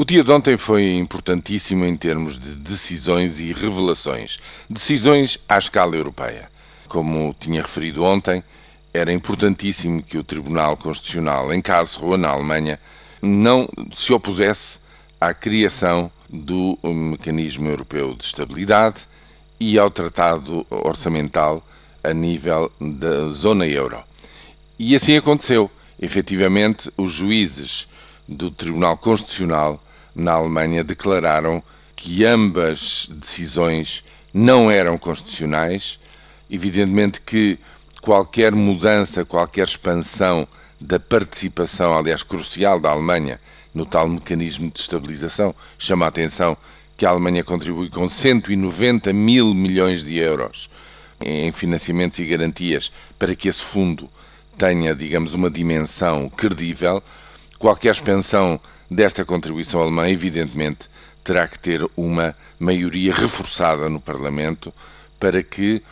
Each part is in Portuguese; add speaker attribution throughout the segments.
Speaker 1: O dia de ontem foi importantíssimo em termos de decisões e revelações. Decisões à escala europeia. Como tinha referido ontem, era importantíssimo que o Tribunal Constitucional em Karlsruhe, na Alemanha, não se opusesse à criação do Mecanismo Europeu de Estabilidade e ao Tratado Orçamental a nível da zona euro. E assim aconteceu. Efetivamente, os juízes do Tribunal Constitucional na Alemanha declararam que ambas decisões não eram constitucionais. Evidentemente que qualquer mudança, qualquer expansão da participação, aliás, crucial da Alemanha no tal mecanismo de estabilização, chama a atenção que a Alemanha contribui com 190 mil milhões de euros em financiamentos e garantias para que esse fundo tenha, digamos, uma dimensão credível. Qualquer expansão desta contribuição alemã, evidentemente, terá que ter uma maioria reforçada no Parlamento para que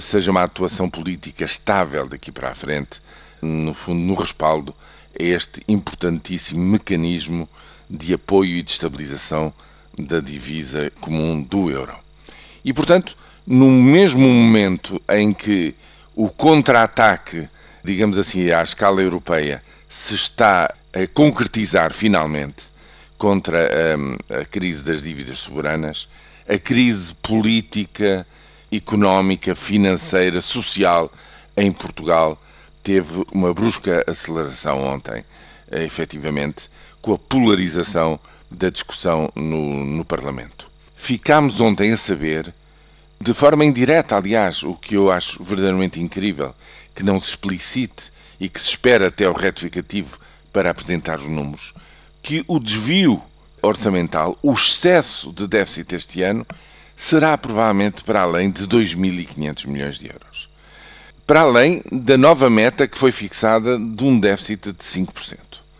Speaker 1: seja uma atuação política estável daqui para a frente, no fundo, no respaldo a este importantíssimo mecanismo de apoio e de estabilização da divisa comum do euro. E, portanto, no mesmo momento em que o contra-ataque, digamos assim, à escala europeia, se está a concretizar finalmente contra a, a crise das dívidas soberanas, a crise política, económica, financeira, social em Portugal teve uma brusca aceleração ontem, eh, efetivamente, com a polarização da discussão no, no Parlamento. Ficámos ontem a saber, de forma indireta, aliás, o que eu acho verdadeiramente incrível, que não se explicite e que se espera até o retificativo para apresentar os números, que o desvio orçamental, o excesso de déficit este ano, será provavelmente para além de 2.500 milhões de euros. Para além da nova meta que foi fixada de um déficit de 5%.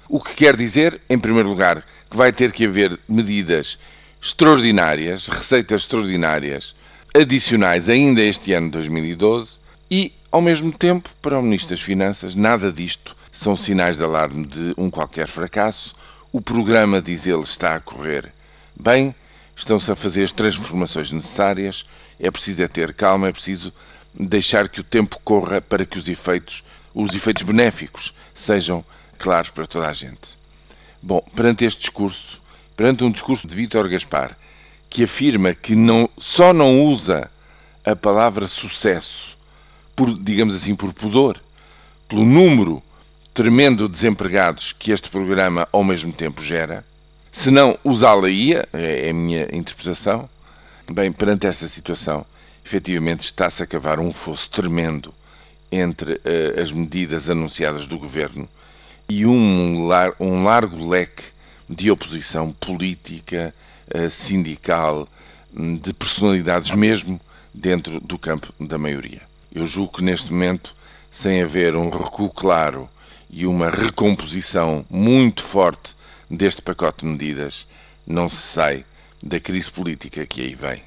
Speaker 1: O que quer dizer, em primeiro lugar, que vai ter que haver medidas extraordinárias, receitas extraordinárias, adicionais ainda este ano 2012 e, ao mesmo tempo, para o Ministro das Finanças, nada disto são sinais de alarme de um qualquer fracasso. O programa, diz ele, está a correr bem, estão-se a fazer as transformações necessárias, é preciso é ter calma, é preciso deixar que o tempo corra para que os efeitos, os efeitos benéficos sejam claros para toda a gente. Bom, perante este discurso, perante um discurso de Vítor Gaspar, que afirma que não, só não usa a palavra sucesso por, digamos assim, por pudor, pelo número tremendo desempregados que este programa ao mesmo tempo gera, se não usá-la-ia, é, é a minha interpretação, bem, perante esta situação, efetivamente está-se a cavar um fosso tremendo entre uh, as medidas anunciadas do governo e um, lar um largo leque de oposição política, uh, sindical, de personalidades mesmo dentro do campo da maioria. Eu julgo que neste momento, sem haver um recuo claro e uma recomposição muito forte deste pacote de medidas, não se sai da crise política que aí vem.